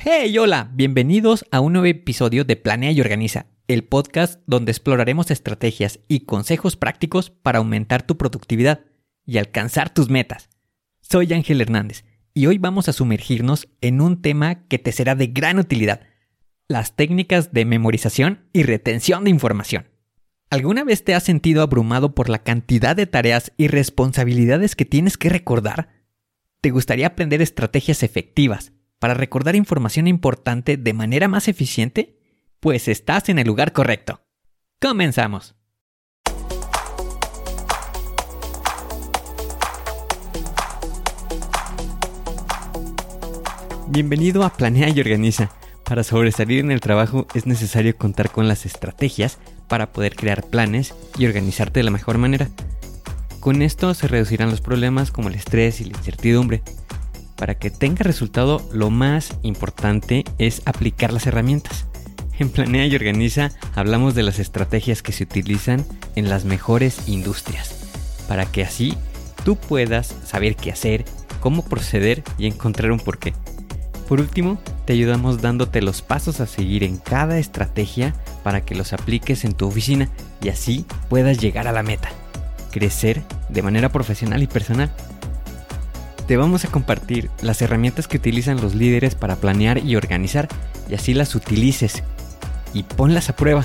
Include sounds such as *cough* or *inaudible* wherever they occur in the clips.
Hey, hola, bienvenidos a un nuevo episodio de Planea y Organiza, el podcast donde exploraremos estrategias y consejos prácticos para aumentar tu productividad y alcanzar tus metas. Soy Ángel Hernández y hoy vamos a sumergirnos en un tema que te será de gran utilidad, las técnicas de memorización y retención de información. ¿Alguna vez te has sentido abrumado por la cantidad de tareas y responsabilidades que tienes que recordar? ¿Te gustaría aprender estrategias efectivas para recordar información importante de manera más eficiente? Pues estás en el lugar correcto. Comenzamos. Bienvenido a Planea y Organiza. Para sobresalir en el trabajo es necesario contar con las estrategias para poder crear planes y organizarte de la mejor manera. Con esto se reducirán los problemas como el estrés y la incertidumbre. Para que tenga resultado, lo más importante es aplicar las herramientas. En Planea y Organiza hablamos de las estrategias que se utilizan en las mejores industrias, para que así tú puedas saber qué hacer, cómo proceder y encontrar un porqué. Por último, te ayudamos dándote los pasos a seguir en cada estrategia para que los apliques en tu oficina y así puedas llegar a la meta, crecer de manera profesional y personal. Te vamos a compartir las herramientas que utilizan los líderes para planear y organizar y así las utilices y ponlas a prueba.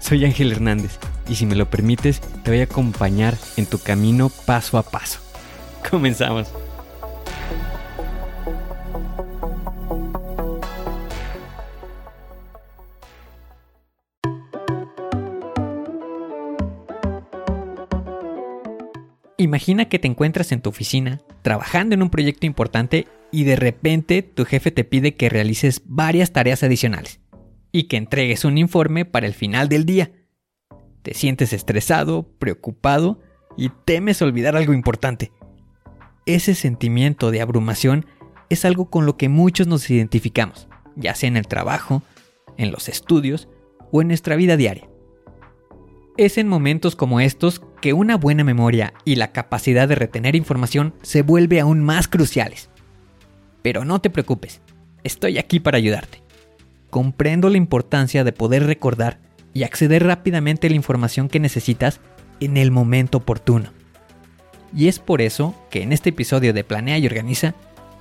Soy Ángel Hernández y si me lo permites te voy a acompañar en tu camino paso a paso. *laughs* Comenzamos. Imagina que te encuentras en tu oficina, trabajando en un proyecto importante y de repente tu jefe te pide que realices varias tareas adicionales y que entregues un informe para el final del día. Te sientes estresado, preocupado y temes olvidar algo importante. Ese sentimiento de abrumación es algo con lo que muchos nos identificamos, ya sea en el trabajo, en los estudios o en nuestra vida diaria. Es en momentos como estos que una buena memoria y la capacidad de retener información se vuelve aún más cruciales. Pero no te preocupes, estoy aquí para ayudarte. Comprendo la importancia de poder recordar y acceder rápidamente a la información que necesitas en el momento oportuno. Y es por eso que en este episodio de Planea y Organiza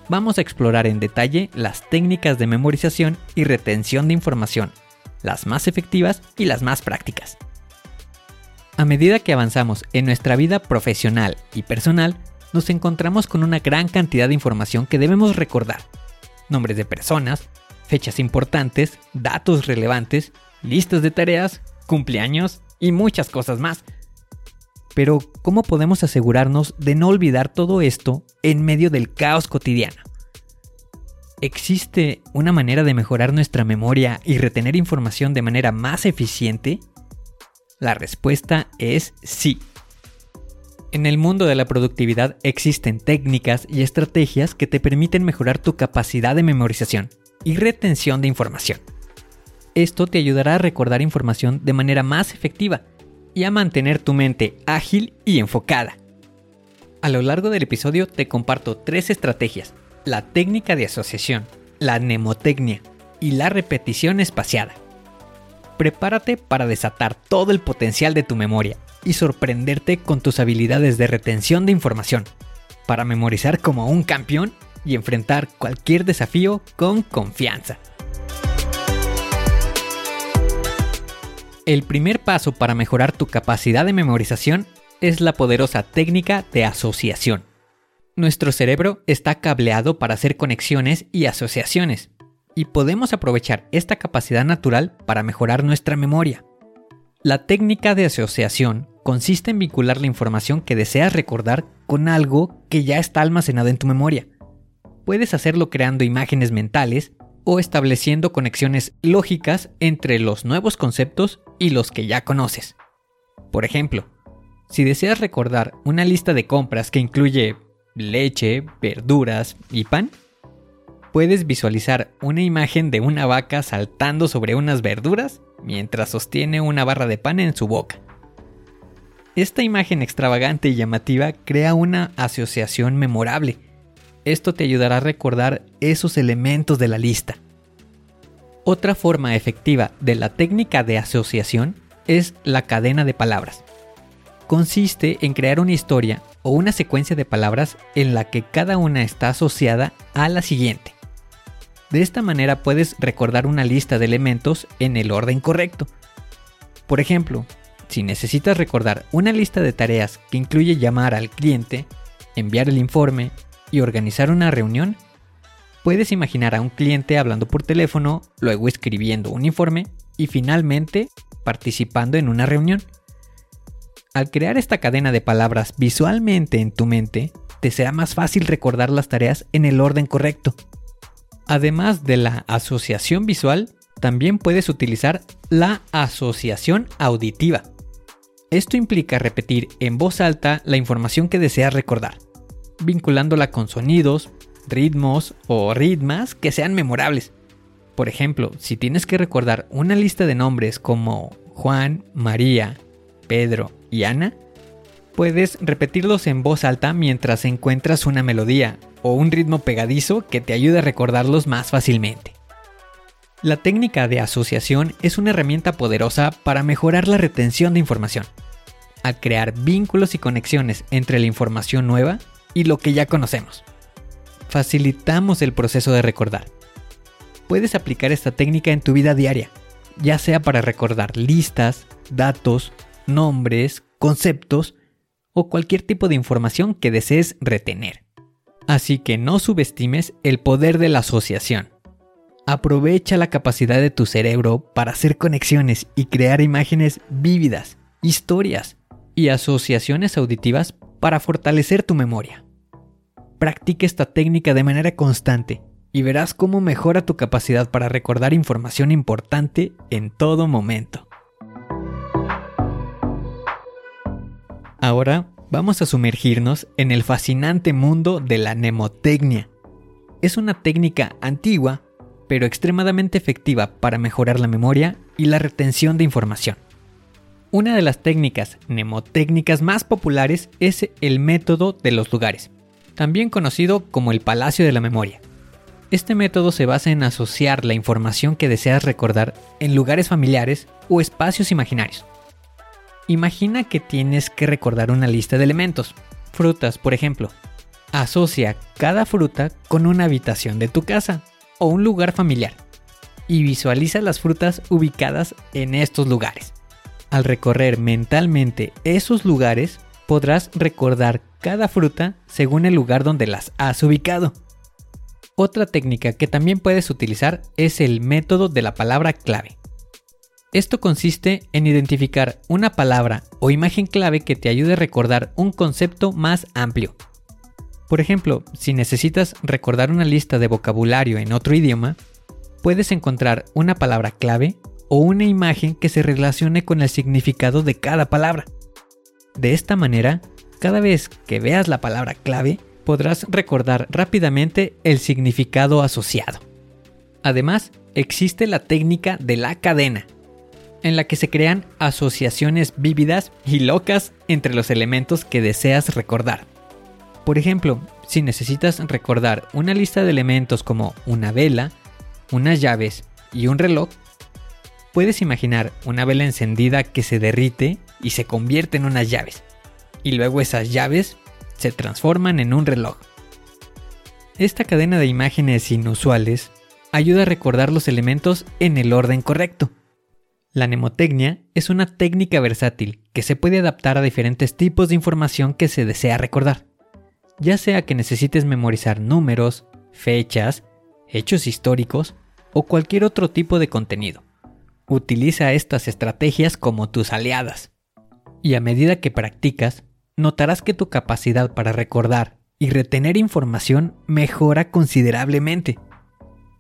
vamos a explorar en detalle las técnicas de memorización y retención de información, las más efectivas y las más prácticas. A medida que avanzamos en nuestra vida profesional y personal, nos encontramos con una gran cantidad de información que debemos recordar. Nombres de personas, fechas importantes, datos relevantes, listas de tareas, cumpleaños y muchas cosas más. Pero, ¿cómo podemos asegurarnos de no olvidar todo esto en medio del caos cotidiano? ¿Existe una manera de mejorar nuestra memoria y retener información de manera más eficiente? La respuesta es sí. En el mundo de la productividad existen técnicas y estrategias que te permiten mejorar tu capacidad de memorización y retención de información. Esto te ayudará a recordar información de manera más efectiva y a mantener tu mente ágil y enfocada. A lo largo del episodio te comparto tres estrategias, la técnica de asociación, la mnemotecnia y la repetición espaciada prepárate para desatar todo el potencial de tu memoria y sorprenderte con tus habilidades de retención de información, para memorizar como un campeón y enfrentar cualquier desafío con confianza. El primer paso para mejorar tu capacidad de memorización es la poderosa técnica de asociación. Nuestro cerebro está cableado para hacer conexiones y asociaciones, y podemos aprovechar esta capacidad natural para mejorar nuestra memoria. La técnica de asociación consiste en vincular la información que deseas recordar con algo que ya está almacenado en tu memoria. Puedes hacerlo creando imágenes mentales o estableciendo conexiones lógicas entre los nuevos conceptos y los que ya conoces. Por ejemplo, si deseas recordar una lista de compras que incluye leche, verduras y pan, puedes visualizar una imagen de una vaca saltando sobre unas verduras mientras sostiene una barra de pan en su boca. Esta imagen extravagante y llamativa crea una asociación memorable. Esto te ayudará a recordar esos elementos de la lista Otra forma efectiva de la técnica de asociación es la cadena de palabras. Consiste en crear una historia o una secuencia de palabras en la que cada una está asociada a la siguiente. De esta manera puedes recordar una lista de elementos en el orden correcto. Por ejemplo, si necesitas recordar una lista de tareas que incluye llamar al cliente, enviar el informe y organizar una reunión, puedes imaginar a un cliente hablando por teléfono, luego escribiendo un informe y finalmente participando en una reunión. Al crear esta cadena de palabras visualmente en tu mente, te será más fácil recordar las tareas en el orden correcto. Además de la asociación visual, también puedes utilizar la asociación auditiva. Esto implica repetir en voz alta la información que deseas recordar, vinculándola con sonidos, ritmos o ritmas que sean memorables. Por ejemplo, si tienes que recordar una lista de nombres como Juan, María, Pedro y Ana, puedes repetirlos en voz alta mientras encuentras una melodía o un ritmo pegadizo que te ayude a recordarlos más fácilmente. La técnica de asociación es una herramienta poderosa para mejorar la retención de información, al crear vínculos y conexiones entre la información nueva y lo que ya conocemos. Facilitamos el proceso de recordar. Puedes aplicar esta técnica en tu vida diaria, ya sea para recordar listas, datos, nombres, conceptos o cualquier tipo de información que desees retener. Así que no subestimes el poder de la asociación. Aprovecha la capacidad de tu cerebro para hacer conexiones y crear imágenes vívidas, historias y asociaciones auditivas para fortalecer tu memoria. Practica esta técnica de manera constante y verás cómo mejora tu capacidad para recordar información importante en todo momento. Ahora vamos a sumergirnos en el fascinante mundo de la mnemotecnia. Es una técnica antigua, pero extremadamente efectiva para mejorar la memoria y la retención de información. Una de las técnicas mnemotécnicas más populares es el método de los lugares, también conocido como el Palacio de la Memoria. Este método se basa en asociar la información que deseas recordar en lugares familiares o espacios imaginarios. Imagina que tienes que recordar una lista de elementos. Frutas, por ejemplo. Asocia cada fruta con una habitación de tu casa o un lugar familiar y visualiza las frutas ubicadas en estos lugares. Al recorrer mentalmente esos lugares, podrás recordar cada fruta según el lugar donde las has ubicado. Otra técnica que también puedes utilizar es el método de la palabra clave. Esto consiste en identificar una palabra o imagen clave que te ayude a recordar un concepto más amplio. Por ejemplo, si necesitas recordar una lista de vocabulario en otro idioma, puedes encontrar una palabra clave o una imagen que se relacione con el significado de cada palabra. De esta manera, cada vez que veas la palabra clave, podrás recordar rápidamente el significado asociado. Además, existe la técnica de la cadena, en la que se crean asociaciones vívidas y locas entre los elementos que deseas recordar. Por ejemplo, si necesitas recordar una lista de elementos como una vela, unas llaves y un reloj, puedes imaginar una vela encendida que se derrite y se convierte en unas llaves, y luego esas llaves se transforman en un reloj. Esta cadena de imágenes inusuales ayuda a recordar los elementos en el orden correcto la mnemotecnia es una técnica versátil que se puede adaptar a diferentes tipos de información que se desea recordar, ya sea que necesites memorizar números, fechas, hechos históricos o cualquier otro tipo de contenido. Utiliza estas estrategias como tus aliadas. Y a medida que practicas, notarás que tu capacidad para recordar y retener información mejora considerablemente.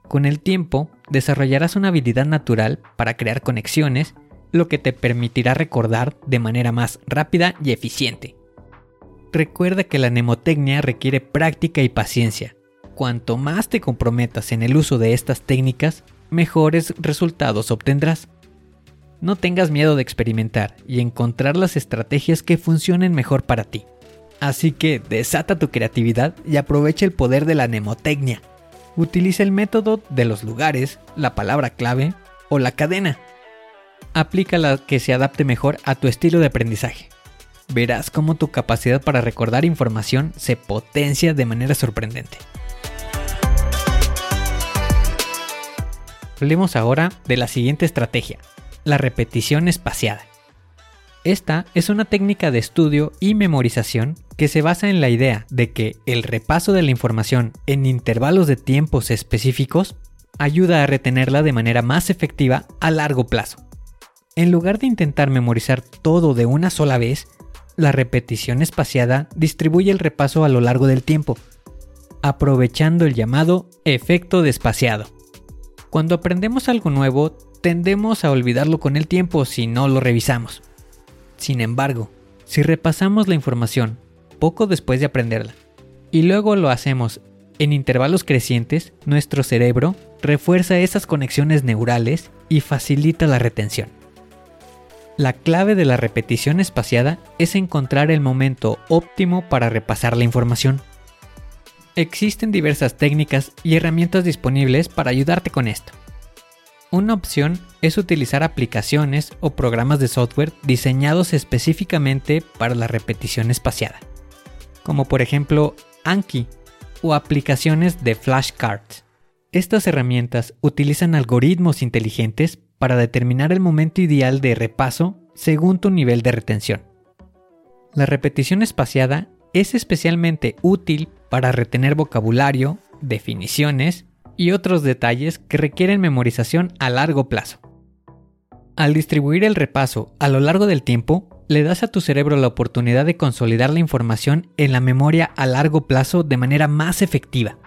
Con el tiempo, desarrollarás una habilidad natural para crear conexiones, lo que te permitirá recordar de manera más rápida y eficiente. Recuerda que la mnemotecnia requiere práctica y paciencia. Cuanto más te comprometas en el uso de estas técnicas, mejores resultados obtendrás. No tengas miedo de experimentar y encontrar las estrategias que funcionen mejor para ti. Así que desata tu creatividad y aprovecha el poder de la mnemotecnia Utiliza el método de los lugares, la palabra clave o la cadena. Aplica la que se adapte mejor a tu estilo de aprendizaje. Verás cómo tu capacidad para recordar información se potencia de manera sorprendente. Hablemos ahora de la siguiente estrategia, la repetición espaciada. Esta es una técnica de estudio y memorización que se basa en la idea de que el repaso de la información en intervalos de tiempos específicos ayuda a retenerla de manera más efectiva a largo plazo. En lugar de intentar memorizar todo de una sola vez, la repetición espaciada distribuye el repaso a lo largo del tiempo, aprovechando el llamado efecto despaciado. Cuando aprendemos algo nuevo, tendemos a olvidarlo con el tiempo si no lo revisamos. Sin embargo, si repasamos la información poco después de aprenderla y luego lo hacemos en intervalos crecientes, nuestro cerebro refuerza esas conexiones neurales y facilita la retención. La clave de la repetición espaciada es encontrar el momento óptimo para repasar la información. Existen diversas técnicas y herramientas disponibles para ayudarte con esto. Una opción es utilizar aplicaciones o programas de software diseñados específicamente para la repetición espaciada, como por ejemplo Anki o aplicaciones de flashcards. Estas herramientas utilizan algoritmos inteligentes para determinar el momento ideal de repaso según tu nivel de retención. La repetición espaciada es especialmente útil para retener vocabulario, definiciones y otros detalles que requieren memorización a largo plazo. Al distribuir el repaso a lo largo del tiempo, le das a tu cerebro la oportunidad de consolidar la información en la memoria a largo plazo de manera más efectiva.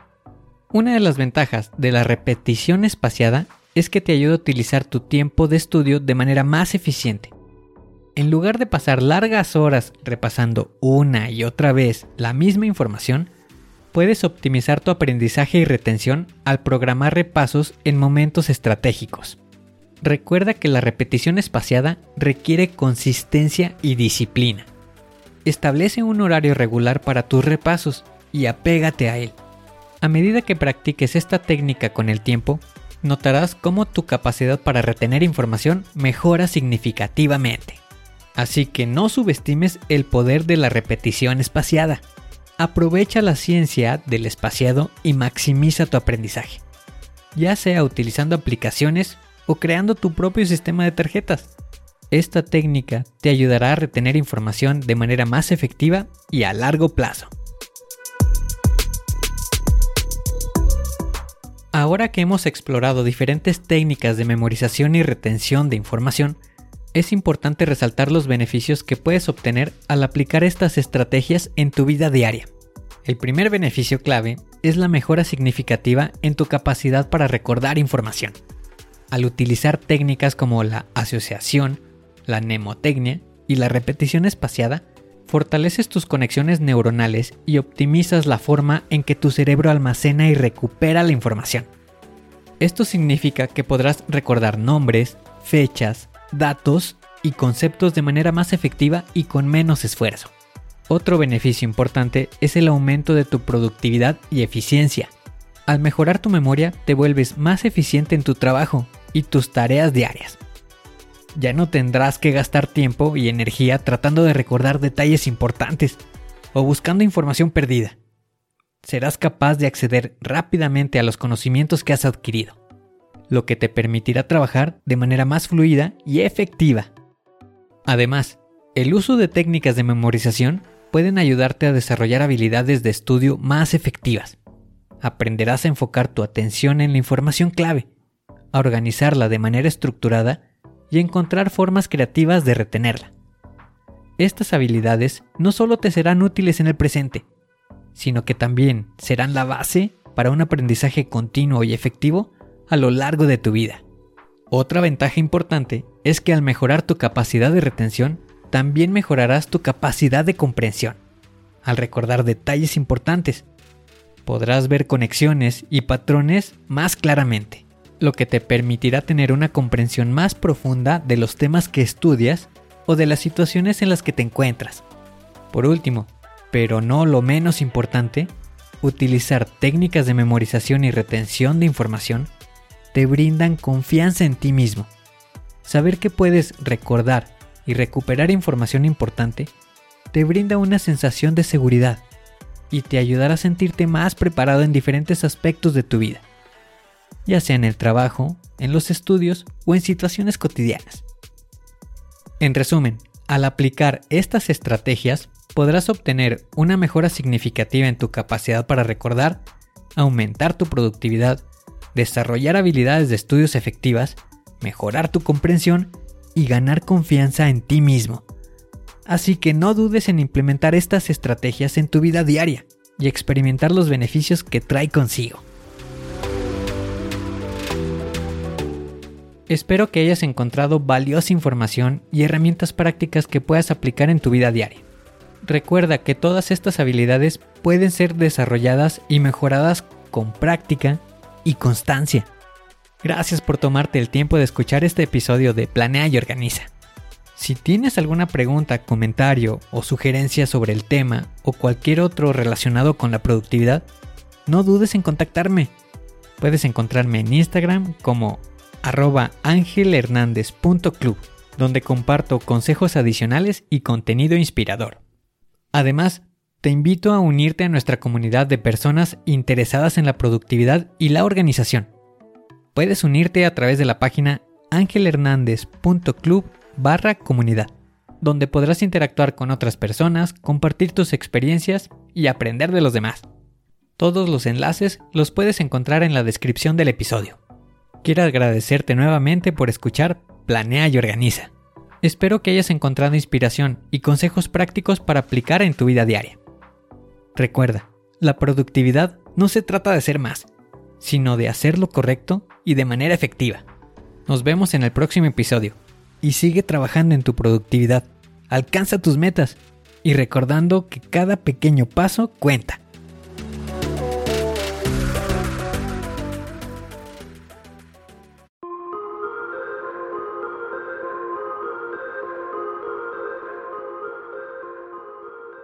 Una de las ventajas de la repetición espaciada es que te ayuda a utilizar tu tiempo de estudio de manera más eficiente. En lugar de pasar largas horas repasando una y otra vez la misma información, puedes optimizar tu aprendizaje y retención al programar repasos en momentos estratégicos. Recuerda que la repetición espaciada requiere consistencia y disciplina. Establece un horario regular para tus repasos y apégate a él. A medida que practiques esta técnica con el tiempo, notarás cómo tu capacidad para retener información mejora significativamente. Así que no subestimes el poder de la repetición espaciada aprovecha la ciencia del espaciado y maximiza tu aprendizaje, ya sea utilizando aplicaciones o creando tu propio sistema de tarjetas. Esta técnica te ayudará a retener información de manera más efectiva y a largo plazo. Ahora que hemos explorado diferentes técnicas de memorización y retención de información, es importante resaltar los beneficios que puedes obtener al aplicar estas estrategias en tu vida diaria. El primer beneficio clave es la mejora significativa en tu capacidad para recordar información. Al utilizar técnicas como la asociación, la mnemotecnia y la repetición espaciada, fortaleces tus conexiones neuronales y optimizas la forma en que tu cerebro almacena y recupera la información. Esto significa que podrás recordar nombres, fechas, datos y conceptos de manera más efectiva y con menos esfuerzo. Otro beneficio importante es el aumento de tu productividad y eficiencia. Al mejorar tu memoria te vuelves más eficiente en tu trabajo y tus tareas diarias. Ya no tendrás que gastar tiempo y energía tratando de recordar detalles importantes o buscando información perdida. Serás capaz de acceder rápidamente a los conocimientos que has adquirido lo que te permitirá trabajar de manera más fluida y efectiva. Además, el uso de técnicas de memorización pueden ayudarte a desarrollar habilidades de estudio más efectivas. Aprenderás a enfocar tu atención en la información clave, a organizarla de manera estructurada y encontrar formas creativas de retenerla. Estas habilidades no solo te serán útiles en el presente, sino que también serán la base para un aprendizaje continuo y efectivo a lo largo de tu vida. Otra ventaja importante es que al mejorar tu capacidad de retención, también mejorarás tu capacidad de comprensión. Al recordar detalles importantes, podrás ver conexiones y patrones más claramente, lo que te permitirá tener una comprensión más profunda de los temas que estudias o de las situaciones en las que te encuentras. Por último, pero no lo menos importante, utilizar técnicas de memorización y retención de información te brindan confianza en ti mismo. Saber que puedes recordar y recuperar información importante te brinda una sensación de seguridad y te ayudará a sentirte más preparado en diferentes aspectos de tu vida, ya sea en el trabajo, en los estudios o en situaciones cotidianas. En resumen, al aplicar estas estrategias podrás obtener una mejora significativa en tu capacidad para recordar, aumentar tu productividad, desarrollar habilidades de estudios efectivas, mejorar tu comprensión y ganar confianza en ti mismo. Así que no dudes en implementar estas estrategias en tu vida diaria y experimentar los beneficios que trae consigo. Espero que hayas encontrado valiosa información y herramientas prácticas que puedas aplicar en tu vida diaria. Recuerda que todas estas habilidades pueden ser desarrolladas y mejoradas con práctica y constancia. Gracias por tomarte el tiempo de escuchar este episodio de Planea y Organiza. Si tienes alguna pregunta, comentario o sugerencia sobre el tema o cualquier otro relacionado con la productividad, no dudes en contactarme. Puedes encontrarme en Instagram como arroba angelhernandez.club, donde comparto consejos adicionales y contenido inspirador. Además, te invito a unirte a nuestra comunidad de personas interesadas en la productividad y la organización. Puedes unirte a través de la página angelhernandez.club barra comunidad, donde podrás interactuar con otras personas, compartir tus experiencias y aprender de los demás. Todos los enlaces los puedes encontrar en la descripción del episodio. Quiero agradecerte nuevamente por escuchar Planea y Organiza. Espero que hayas encontrado inspiración y consejos prácticos para aplicar en tu vida diaria. Recuerda, la productividad no se trata de ser más, sino de hacer lo correcto y de manera efectiva. Nos vemos en el próximo episodio y sigue trabajando en tu productividad. Alcanza tus metas y recordando que cada pequeño paso cuenta.